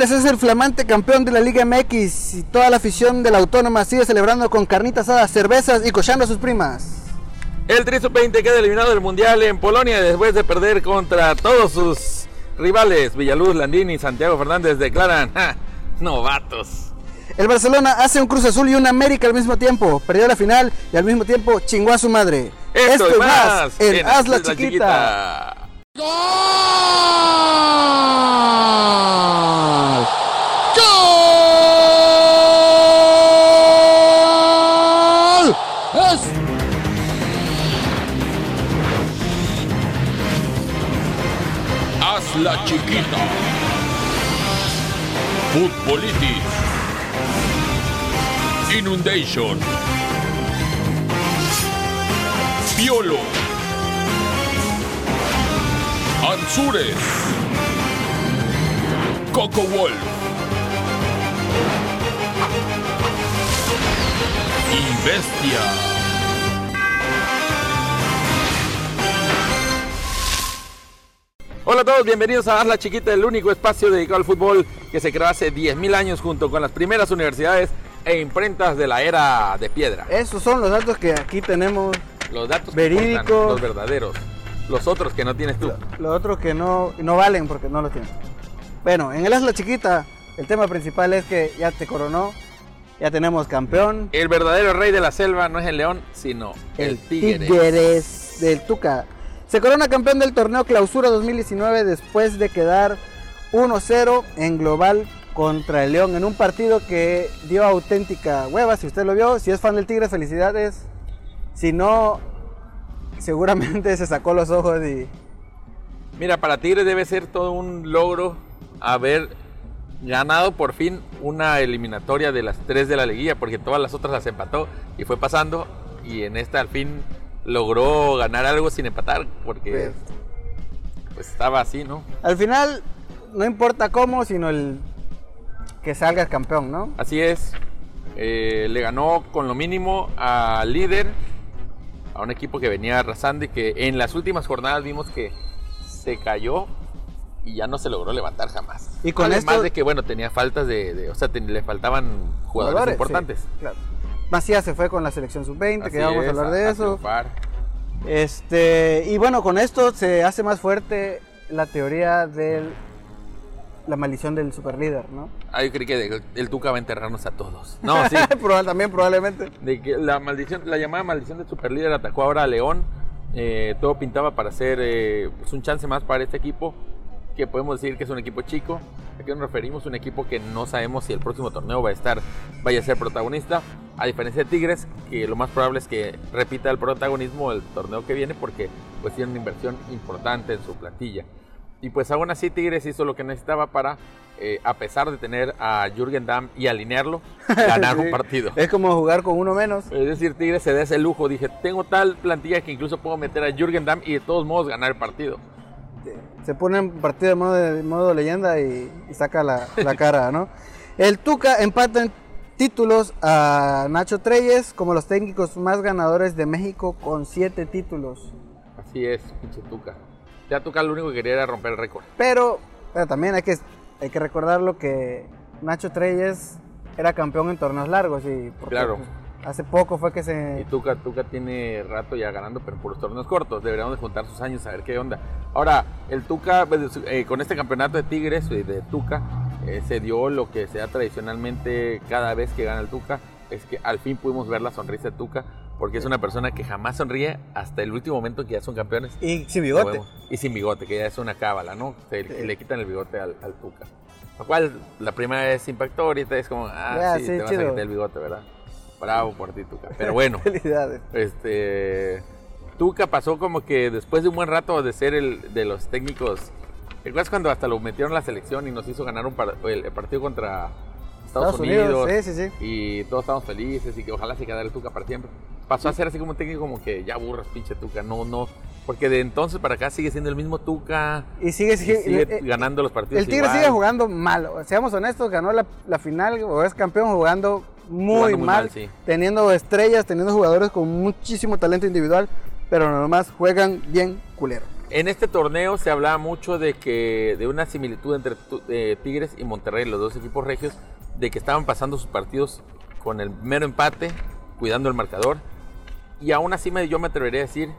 Tigres es el flamante campeón de la Liga MX y toda la afición de la Autónoma sigue celebrando con carnitas asadas, cervezas y cochando a sus primas. El Tri 20 queda eliminado del Mundial en Polonia después de perder contra todos sus rivales. Villaluz, Landini y Santiago Fernández declaran "Ja, novatos. El Barcelona hace un Cruz Azul y un América al mismo tiempo. Perdió la final y al mismo tiempo chingó a su madre. Esto, y más en en Haz la la Chiquita. ¡Gol! Hazla chiquita. Futbolitis. Inundation. Piolo. Anzures. Coco Wolf. Y Bestia. Hola a todos, bienvenidos a la Chiquita, el único espacio dedicado al fútbol que se creó hace 10.000 años junto con las primeras universidades e imprentas de la era de piedra. Esos son los datos que aquí tenemos. Los datos que Verídico. importan, los verdaderos. Los otros que no tienes tú. Los otros que no, no valen porque no los tienen. Bueno, en el Haz la Chiquita, el tema principal es que ya te coronó, ya tenemos campeón. El verdadero rey de la selva no es el león, sino el, tigre. Tigres del Tuca. Se corona campeón del torneo Clausura 2019 después de quedar 1-0 en global contra el León en un partido que dio auténtica hueva. Si usted lo vio, si es fan del Tigre, felicidades. Si no, seguramente se sacó los ojos y Mira, para Tigre debe ser todo un logro haber ganado por fin una eliminatoria de las tres de la liguilla, porque todas las otras las empató y fue pasando, y en esta al fin logró ganar algo sin empatar, porque pues estaba así, ¿no? al final no importa cómo, sino el que salga campeón, ¿no? Así es, eh, le ganó con lo mínimo al líder, a un equipo que venía arrasando y que en las últimas jornadas vimos que se cayó y ya no se logró levantar jamás. Y con Además esto- de que, bueno, tenía faltas de, de- o sea, te- le faltaban jugadores, importantes. sí, claro. Macías se fue con la selección sub-20, Así que ya vamos a hablar de a eso. Este, y bueno, con esto se hace más fuerte la teoría de la maldición del superlíder, ¿no? Ah, yo creí que el, el Tuca va a enterrarnos a todos. No, sí. Probable- también probablemente. de que la maldición, la llamada maldición del superlíder atacó ahora a León. Eh, todo pintaba para ser eh, pues, un chance más para este equipo, que podemos decir que es un equipo chico. ¿A qué nos referimos? Un equipo que no sabemos si el próximo torneo va a estar, vaya a ser protagonista. A diferencia de Tigres, que lo más probable es que repita el protagonismo el torneo que viene, porque pues tiene una inversión importante en su plantilla. Y pues aún así Tigres hizo lo que necesitaba para, eh, a pesar de tener a Jürgen Damm y alinearlo, ganar un Sí. partido. Es como jugar con uno menos. Es decir, Tigres se da ese lujo. Dije, tengo tal plantilla que incluso puedo meter a Jürgen Damm y de todos modos ganar el partido. Se pone en partido de modo, de modo leyenda y, y saca la, la cara, ¿no? El Tuca empata en títulos a Nacho Treyes como los técnicos más ganadores de México con siete títulos. Así es, pinche Tuca. Ya Tuca lo único que quería era romper el récord. Pero, pero también hay que, hay que recordarlo que Nacho Treyes era campeón en torneos largos y porque, Claro. Hace poco fue que Y se... Tuca, Tuca tiene rato ya ganando, pero por los torneos cortos. Deberíamos de juntar sus años a ver qué onda. Ahora, el Tuca, pues, eh, con este campeonato de Tigres, eh, de Tuca, eh, se dio lo que se da tradicionalmente cada vez que gana el Tuca. Es que al fin pudimos ver la sonrisa de Tuca, porque es una persona que jamás sonríe hasta el último momento que ya son campeones. Y sin bigote. Y sin bigote, que ya es una cábala, ¿no? Se, Sí. Le quitan el bigote al, al Tuca. Lo cual la primera vez impactó, ahorita es como, ah, sí, sí, te vas a quitar el bigote, ¿verdad? Bravo por ti, Tuca. Pero bueno, Felicidades. este. Tuca pasó como que después de un buen rato de ser el de los técnicos. ¿Recuerdas cuando hasta lo metieron a la selección y nos hizo ganar un par- el, el partido contra Estados, Unidos? Sí, sí, sí. Y todos estábamos felices y que ojalá se quedara el Tuca para siempre. Pasó a ser así como un técnico como que ya aburras, pinche Tuca. No, no. Porque de entonces para acá sigue siendo el mismo Tuca. Y sigue, y sigue, sigue eh, ganando los partidos. El Tigre igual. sigue jugando mal. Seamos honestos, ganó la, la final o es campeón jugando muy, muy mal, mal, sí. teniendo estrellas, teniendo jugadores con muchísimo talento individual, pero nomás juegan bien culero. En este torneo se hablaba mucho de que de una similitud entre eh, Tigres y Monterrey, los dos equipos regios, de que estaban pasando sus partidos con el mero empate, cuidando el marcador. Y aún así me, yo me atrevería a decir,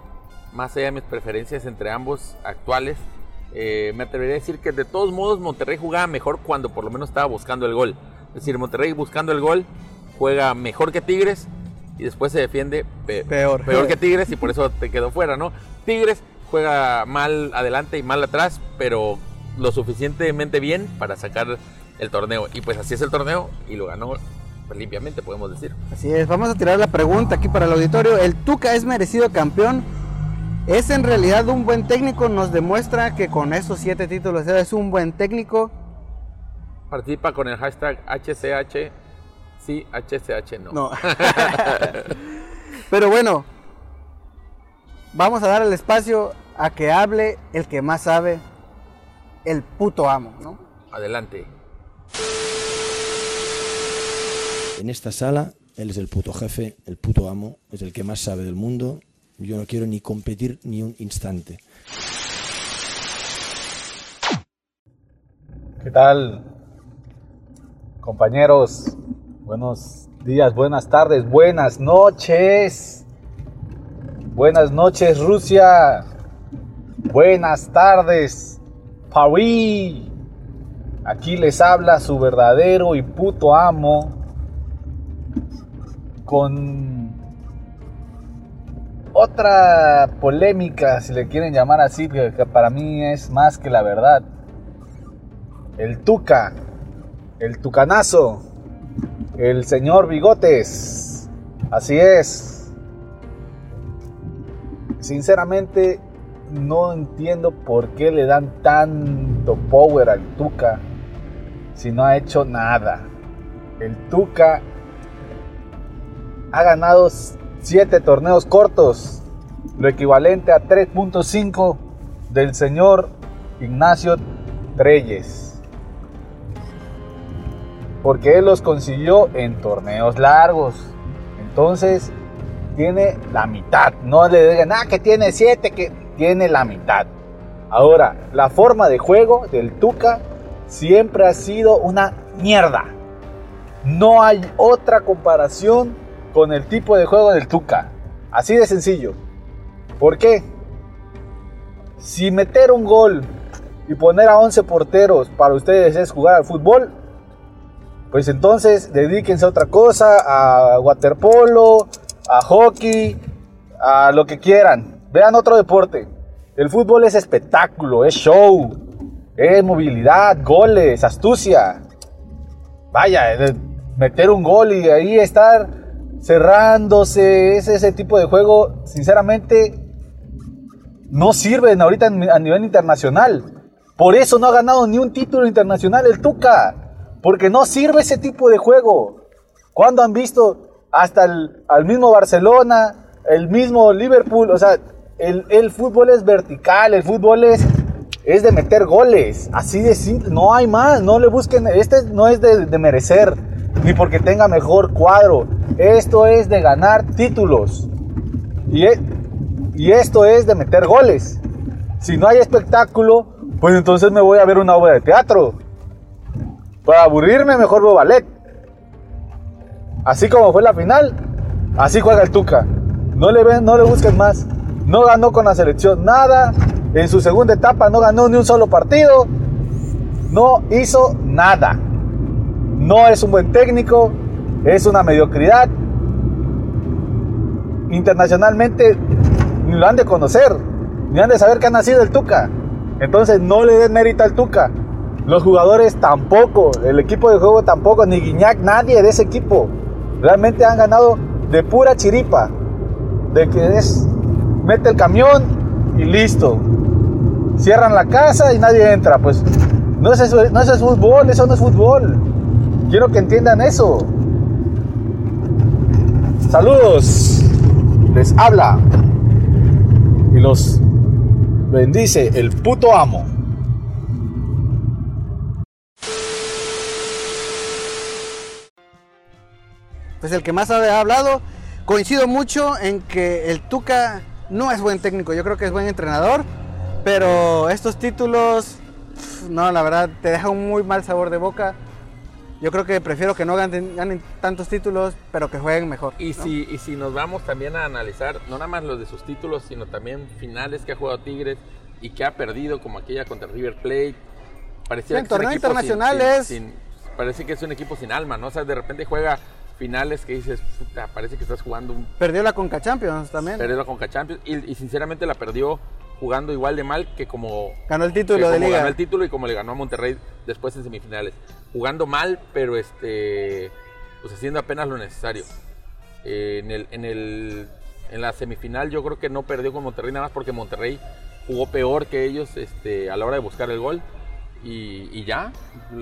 más allá de mis preferencias entre ambos actuales, eh, me atrevería a decir que de todos modos Monterrey jugaba mejor cuando por lo menos estaba buscando el gol. Es decir, Monterrey buscando el gol juega mejor que Tigres y después se defiende pe- Peor. peor que Tigres y por eso te quedó fuera, ¿no? Tigres juega mal adelante y mal atrás, pero lo suficientemente bien para sacar el torneo. Y pues así es el torneo y lo ganó pues, limpiamente, podemos decir. Así es, vamos a tirar la pregunta aquí para el auditorio. ¿El Tuca es merecido campeón? ¿Es en realidad un buen técnico? Nos demuestra que con esos siete títulos es un buen técnico. Participa con el hashtag HCH. Sí, HCH no. No. Pero bueno, vamos a dar el espacio a que hable el que más sabe, el puto amo, ¿no? Adelante. En esta sala, él es el puto jefe, el puto amo, es el que más sabe del mundo. Yo no quiero ni competir ni un instante. ¿Qué tal? Compañeros, buenos días, buenas tardes, buenas noches. Buenas noches, Rusia. Buenas tardes, París. Aquí les habla su verdadero y puto amo con otra polémica, si le quieren llamar así, que para mí es más que la verdad. El Tuca, el Tucanazo, el señor Bigotes. Así es. Sinceramente, no entiendo por qué le dan tanto power al Tuca si no ha hecho nada. El Tuca ha ganado 7 torneos cortos, lo equivalente a 3.5 del señor Ignacio Treyes porque él los consiguió en torneos largos. Entonces, tiene la mitad. No le digan, ah, que tiene siete, que tiene la mitad. Ahora, la forma de juego del Tuca siempre ha sido una mierda. No hay otra comparación con el tipo de juego del Tuca. Así de sencillo. ¿Por qué? Si meter un gol y poner a 11 porteros para ustedes es jugar al fútbol, pues entonces dedíquense a otra cosa, a waterpolo, a hockey, a lo que quieran. Vean otro deporte. El fútbol es espectáculo, es show, es movilidad, goles, astucia. Vaya, meter un gol y ahí estar cerrándose, es ese tipo de juego, sinceramente, no sirven ahorita a nivel internacional. Por eso no ha ganado ni un título internacional el Tuca. Porque no sirve ese tipo de juego. Cuando han visto hasta el al mismo Barcelona, el mismo Liverpool? O sea, el, el fútbol es vertical, el fútbol es, es de meter goles. Así de simple, no hay más. No le busquen. Este no es de, de merecer, ni porque tenga mejor cuadro. Esto es de ganar títulos. Y, e- y esto es de meter goles. Si no hay espectáculo, pues entonces me voy a ver una obra de teatro. Para aburrirme, mejor veo ballet. Así como fue la final, así juega el Tuca. No le ven, no le busquen más. No ganó con la selección nada. En su segunda etapa no ganó ni un solo partido. No hizo nada. No es un buen técnico. Es una mediocridad. Internacionalmente ni lo han de conocer. Ni han de saber que ha nacido el Tuca. Entonces no le den mérito al Tuca. Los jugadores tampoco, el equipo de juego tampoco, ni Guiñac, nadie de ese equipo. Realmente han ganado de pura chiripa. De que es, mete el camión y listo. Cierran la casa y nadie entra. Pues no es, eso, no es fútbol, eso no es fútbol. Quiero que entiendan eso. Saludos. Les habla y los bendice el puto amo. Pues el que más ha hablado. Coincido mucho en que el Tuca no es buen técnico, yo creo que es buen entrenador, Pero estos títulos, no, la verdad, te dejan un muy mal sabor de boca. Yo creo que prefiero que no ganen, ganen tantos títulos, pero que jueguen mejor. Y, ¿no? si, y si nos vamos también a analizar, no nada más los de sus títulos, sino también finales que ha jugado Tigres y que ha perdido, como aquella contra River Plate. Pareciera Sí, que torneo equipo sin- sin- es- sin- parece que es un equipo sin alma, ¿no? O sea, de repente juega finales que dices, puta, parece que estás jugando un Perdió la Conca Champions también. perdió la Conca Champions y, y sinceramente la perdió jugando igual de mal que como Ganó el título de liga. ganó el título y como le ganó a Monterrey después en semifinales. Jugando mal, pero este pues haciendo apenas lo necesario. Eh, en, el, en, el, en la semifinal yo creo que no perdió con Monterrey nada más porque Monterrey jugó peor que ellos este, a la hora de buscar el gol. Y, y ya,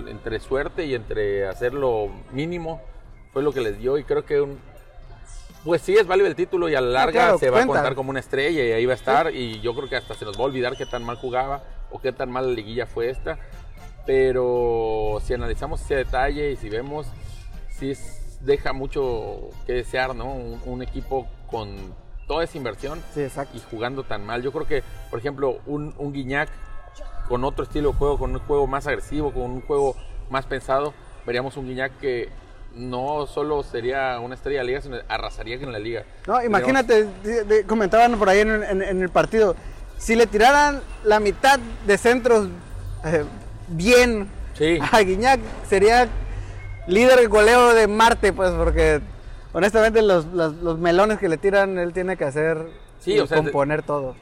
entre suerte y entre hacer lo mínimo, fue lo que les dio. Y creo que un, pues sí, es válido el título y a la larga claro, se va cuenta. a contar como una estrella y ahí va a estar. Y yo creo que hasta se nos va a olvidar qué tan mal jugaba o qué tan mala liguilla fue esta. Pero si analizamos ese detalle y si vemos, sí es- deja mucho que desear, ¿no? Un, un equipo con toda esa inversión Sí, y jugando tan mal. Yo creo que, por ejemplo, un, un Guiñac con otro estilo de juego, con un juego más agresivo, con un juego más pensado, veríamos un Guiñac que no solo sería una estrella de liga, sino arrasaría en la liga. No, imagínate, comentaban por ahí en, en- en el partido, si le tiraran la mitad de centros eh, bien Sí. a Guiñac, sería líder de goleo de Marte, pues, porque honestamente los, los- los melones que le tiran, él tiene que hacer Sí, y o sea, de- componer todo.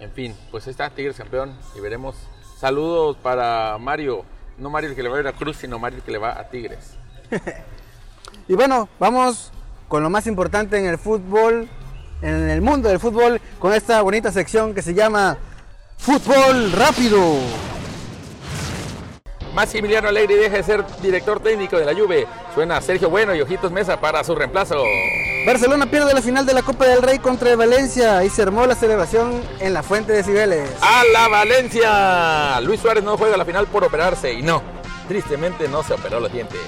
En fin, pues ahí está Tigres campeón y veremos. Saludos para Mario. No Mario el que le va a ir a Cruz, sino Mario el que le va a Tigres. Y bueno, vamos con lo más importante en el fútbol, en el mundo del fútbol, con esta bonita sección que se llama Fútbol Rápido. Maximiliano Alegre deja de ser director técnico de la Juve. Suena Sergio Bueno y Ojitos Mesa para su reemplazo. Barcelona pierde la final de la Copa del Rey contra el Valencia y se armó la celebración en la Fuente de Cibeles. ¡A la Valencia! Luis Suárez no juega la final por operarse y no, tristemente no se operó los dientes.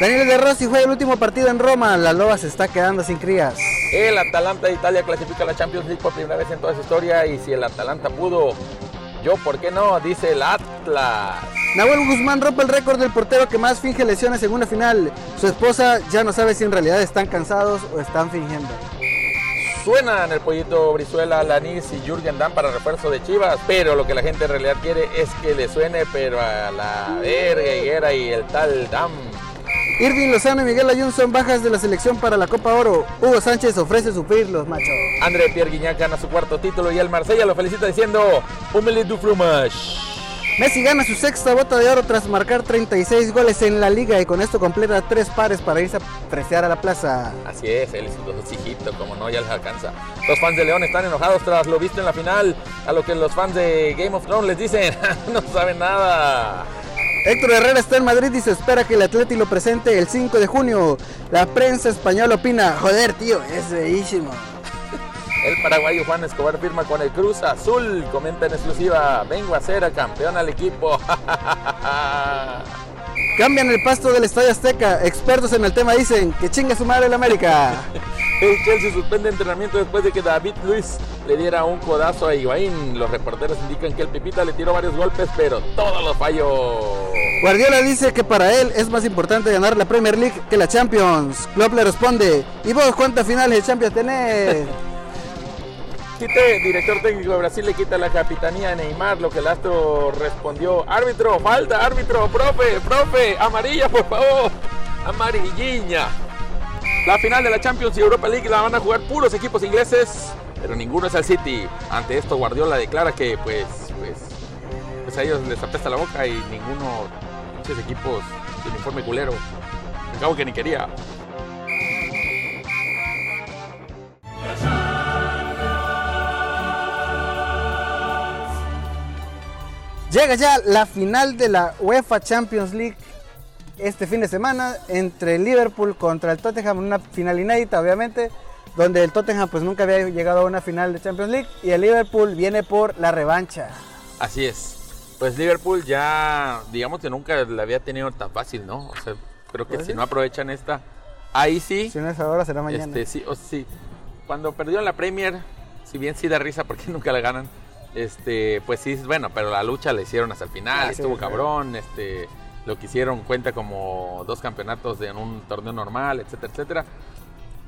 Daniel De Rossi juega el último partido en Roma, la Loba se está quedando sin crías. El Atalanta de Italia clasifica a la Champions League por primera vez en toda su historia y si el Atalanta pudo, yo por qué no, dice el Atlas. Nahuel Guzmán rompe el récord del portero que más finge lesiones en una final. Su esposa ya no sabe si en realidad están cansados o están fingiendo. Suenan el pollito Brizuela, Lanis y Jürgen Damm para refuerzo de Chivas, pero lo que la gente en realidad quiere es que le suene, pero a la verga Higuera y el tal Damm. Irving Lozano y Miguel Ayun son bajas de la selección para la Copa Oro. Hugo Sánchez ofrece suplir los machos. André Pierre Guignac gana su cuarto título y el Marsella lo felicita diciendo Humilde du fromage. Messi gana su sexta bota de oro tras marcar 36 goles en la liga y con esto completa tres pares para irse a preciar a la plaza. Así es, él y dos hijitos, como no, ya les alcanza. Los fans de León están enojados tras lo visto en la final, a lo que los fans de Game of Thrones les dicen, no saben nada. Héctor Herrera está en Madrid y se espera que el Atleti lo presente el 5 de junio. La prensa española opina, joder tío, es bellísimo. El paraguayo Juan Escobar firma con el Cruz Azul, comenta en exclusiva, vengo a ser campeón al equipo. Cambian el pasto del Estadio Azteca. Expertos en el tema dicen que chinga su madre el América. El Chelsea suspende entrenamiento después de que David Luis le diera un codazo a Higuaín. Los reporteros indican que el Pipita le tiró varios golpes, pero todos los falló. Guardiola dice que para él es más importante ganar la Premier League que la Champions. Klopp le responde, ¿y vos cuántas finales de Champions tenés? Director técnico de Brasil, le quita la capitanía a Neymar, lo que el astro respondió, árbitro, falta, árbitro, profe, profe, amarilla, por favor, amarilliña. La final de la Champions y Europa League la van a jugar puros equipos ingleses, pero ninguno es el City. Ante esto Guardiola declara que pues, pues, pues a ellos les apesta la boca y ninguno, muchos equipos de uniforme culero. Cabo que ni quería. Llega ya la final de la UEFA Champions League este fin de semana entre Liverpool contra el Tottenham, una final inédita obviamente, donde el Tottenham pues nunca había llegado a una final de Champions League y el Liverpool viene por la revancha. Así es. Pues Liverpool ya, digamos que nunca la había tenido tan fácil, ¿no? O sea, creo que Pues si sí. no aprovechan esta, ahí sí, Si no es ahora será mañana. este, sí, o sí. Cuando perdió la Premier, si bien sí da risa porque nunca la ganan, Este, pues sí, bueno, pero la lucha la hicieron hasta el final, Ah, estuvo sí. cabrón, este, lo que hicieron cuenta como dos campeonatos en un torneo normal, etcétera, etcétera.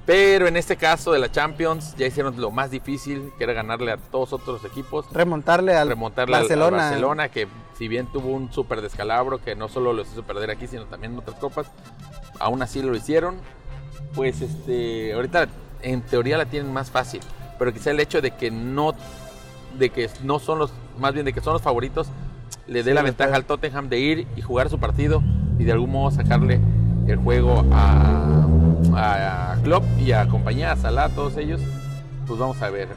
Pero en este caso de la Champions ya hicieron lo más difícil, que era ganarle a todos otros equipos, Remontarle al remontarle al- Barcelona. al Barcelona, que si bien tuvo un súper descalabro, que no solo los hizo perder aquí, sino también en otras copas, aún así lo hicieron. Pues este, ahorita en teoría la tienen más fácil, pero quizá el hecho de que no, de que no son los, más bien de que son los favoritos, le dé Sí, la ventaja al Tottenham de ir y jugar su partido y de algún modo sacarle el juego a, a Klopp y a compañía, a Salah, a todos ellos. Pues vamos a ver.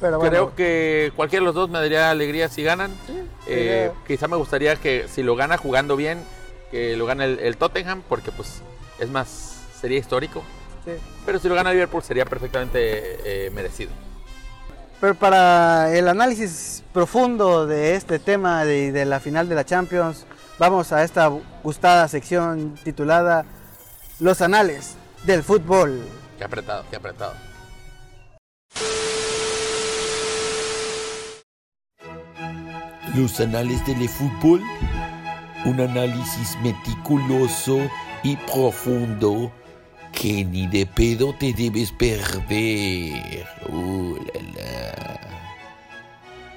Pero bueno, Creo que cualquiera de los dos me daría alegría si ganan. Eh, sería- quizá me gustaría que si lo gana jugando bien, que lo gane el, el Tottenham, porque pues es más, sería histórico. sí. Pero si lo gana Liverpool sería perfectamente eh, merecido. Pero para el análisis profundo de este tema de, de la final de la Champions, vamos a esta gustada sección titulada Los anales del fútbol. Qué apretado, qué apretado. Los anales del fútbol, un análisis meticuloso y profundo que ni de pedo te debes perder. ¡Uh, la, la!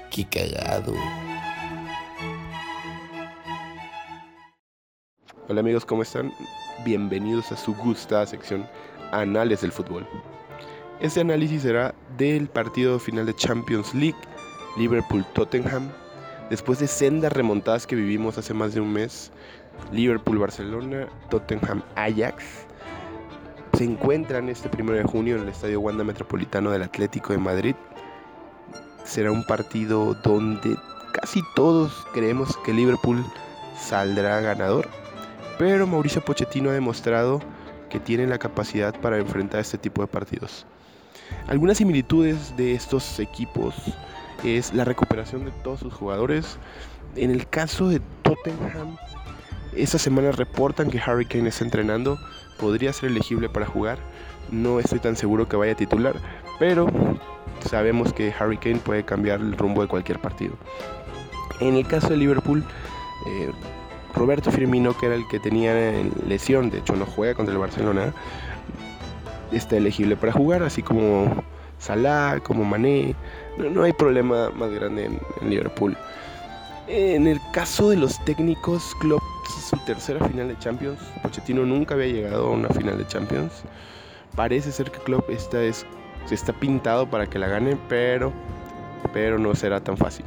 ¡Qué cagado! Hola amigos, ¿cómo están? Bienvenidos a su gustada sección Anales del Fútbol. Este análisis será del partido final de Champions League Liverpool-Tottenham. Después de sendas remontadas que vivimos hace más de un mes, Liverpool-Barcelona, Tottenham-Ajax se encuentran este primero de junio en el Estadio Wanda Metropolitano del Atlético de Madrid. Será un partido donde casi todos creemos que Liverpool saldrá ganador pero Mauricio Pochettino ha demostrado que tiene la capacidad para enfrentar este tipo de partidos. Algunas similitudes de estos equipos es la recuperación de todos sus jugadores. En el caso de Tottenham, esta semana reportan que Harry Kane está entrenando, podría ser elegible para jugar. No estoy tan seguro que vaya a titular, pero sabemos que Harry Kane puede cambiar el rumbo de cualquier partido. En el caso de Liverpool, eh, Roberto Firmino, que era el que tenía lesión, de hecho no juega contra el Barcelona, está elegible para jugar, así como Salah, como Mané. No, hay problema más grande en, en Liverpool. En el caso de los técnicos, Klopp es su tercera final de Champions. Pochettino nunca había llegado a una final de Champions. Parece ser que Klopp esta es, está pintado para que la gane, pero, pero no será tan fácil.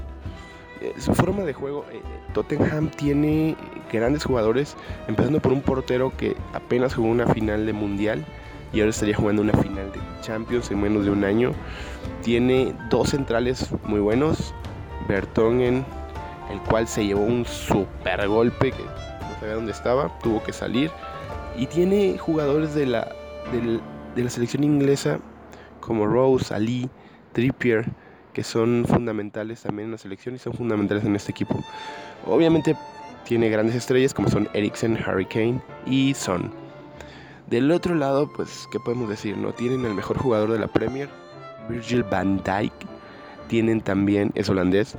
Eh, su forma de juego, eh, Tottenham tiene grandes jugadores, empezando por un portero que apenas jugó una final de mundial y ahora estaría jugando una final de Champions en menos de un año. Tiene dos centrales muy buenos, Bertongen, el cual se llevó un super golpe que no sabía dónde estaba, tuvo que salir. Y tiene jugadores de la, de la selección inglesa como Rose, Ali, Trippier, que son fundamentales también en la selección y son fundamentales en este equipo. Obviamente tiene grandes estrellas como son Eriksen, Harry Kane y Son. Del otro lado, pues, ¿qué podemos decir? No tienen el mejor jugador de la Premier, Virgil van Dijk. Tienen también, es holandés.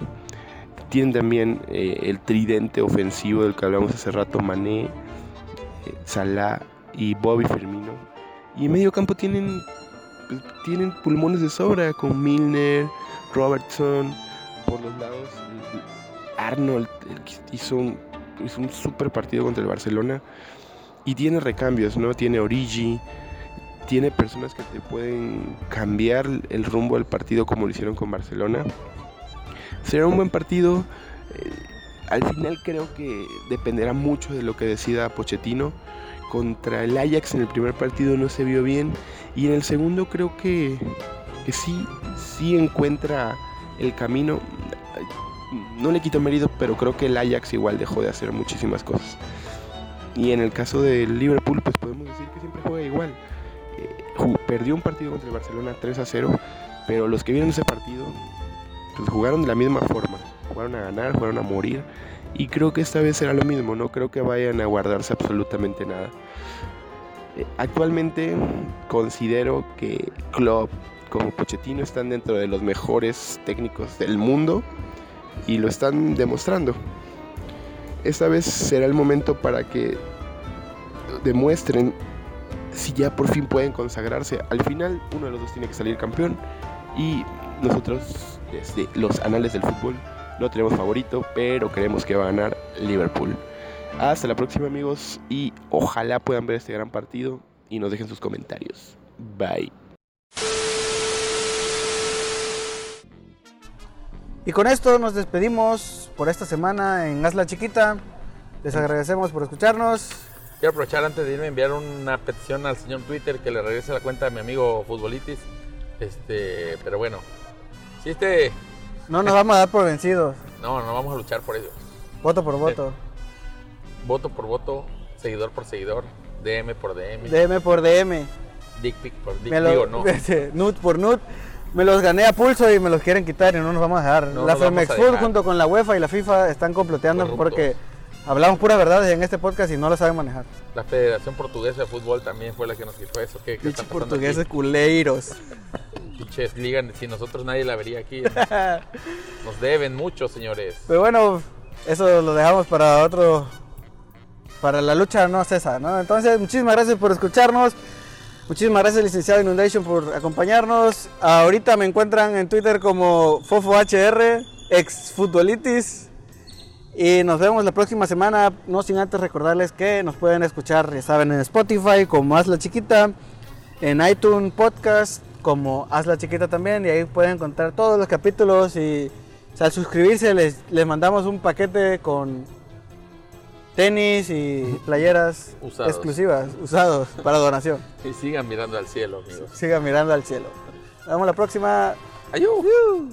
Tienen también eh, el tridente ofensivo del que hablamos hace rato, Mané, eh, Salah y Bobby Firmino. Y en medio campo tienen, pues, tienen pulmones de sobra con Milner, Robertson, por los lados. Arnold hizo un, hizo un super partido contra el Barcelona. Y tiene recambios, ¿no? Tiene Origi, tiene personas que te pueden cambiar el rumbo del partido como lo hicieron con Barcelona. Será un buen partido. eh, al final creo que dependerá mucho de lo que decida Pochettino. Contra el Ajax en el primer partido no se vio bien. Y en el segundo creo que, que sí, sí encuentra el camino. No le quito mérito, pero creo que el Ajax igual dejó de hacer muchísimas cosas. Y en el caso del Liverpool, pues podemos decir que siempre juega igual. Eh, perdió un partido contra el Barcelona 3 a 0, pero los que vieron ese partido pues jugaron de la misma forma. Jugaron a ganar, jugaron a morir. Y creo que esta vez será lo mismo, no creo que vayan a guardarse absolutamente nada. Eh, Actualmente considero que Klopp como Pochettino están dentro de los mejores técnicos del mundo y lo están demostrando. Esta vez será el momento para que demuestren si ya por fin pueden consagrarse. Al final uno de los dos tiene que salir campeón y nosotros desde los anales del fútbol no tenemos favorito, pero creemos que va a ganar Liverpool. Hasta la próxima amigos y ojalá puedan ver este gran partido y nos dejen sus comentarios. Bye. Y con esto nos despedimos por esta semana en Hazla Chiquita. Les agradecemos por escucharnos. Quiero aprovechar antes de irme a enviar una petición al señor Twitter que le regrese la cuenta de mi amigo Futbolitis. Este, pero bueno, si este, No nos vamos a dar por vencidos. no, no vamos a luchar por ello. Voto por voto. Voto por voto, seguidor por seguidor, DM por DM, DM por DM. dick pic por dick Me lo- no. Nut por nut. Me los gané a pulso y me los quieren quitar y no nos vamos a dejar. No la Femex Food junto con la UEFA y la FIFA están comploteando Corruptos. porque hablamos puras verdades en este podcast y no lo saben manejar. La Federación Portuguesa de Fútbol también fue la que nos quitó eso. ¿Qué, qué portugueses aquí? culeiros. Pinches ligas, si nosotros nadie la vería aquí. Nos deben mucho, señores. Pero bueno, eso lo dejamos para otro. Para la lucha no cesa, ¿no? Entonces, muchísimas gracias por escucharnos. Muchísimas gracias, licenciado Inundation, por acompañarnos. Ahorita me encuentran en Twitter como FofoHR, ex futbolitis. Y nos vemos la próxima semana. No sin antes recordarles que nos pueden escuchar, ya saben, en Spotify como Hazla Chiquita, en iTunes Podcast como Hazla Chiquita también. Y ahí pueden encontrar todos los capítulos. Y o sea, al suscribirse les, les mandamos un paquete con tenis y playeras Usados. exclusivas, usados para donación. Y sigan mirando al cielo, amigos. Sigan mirando al cielo. Nos vemos la próxima. Ayú.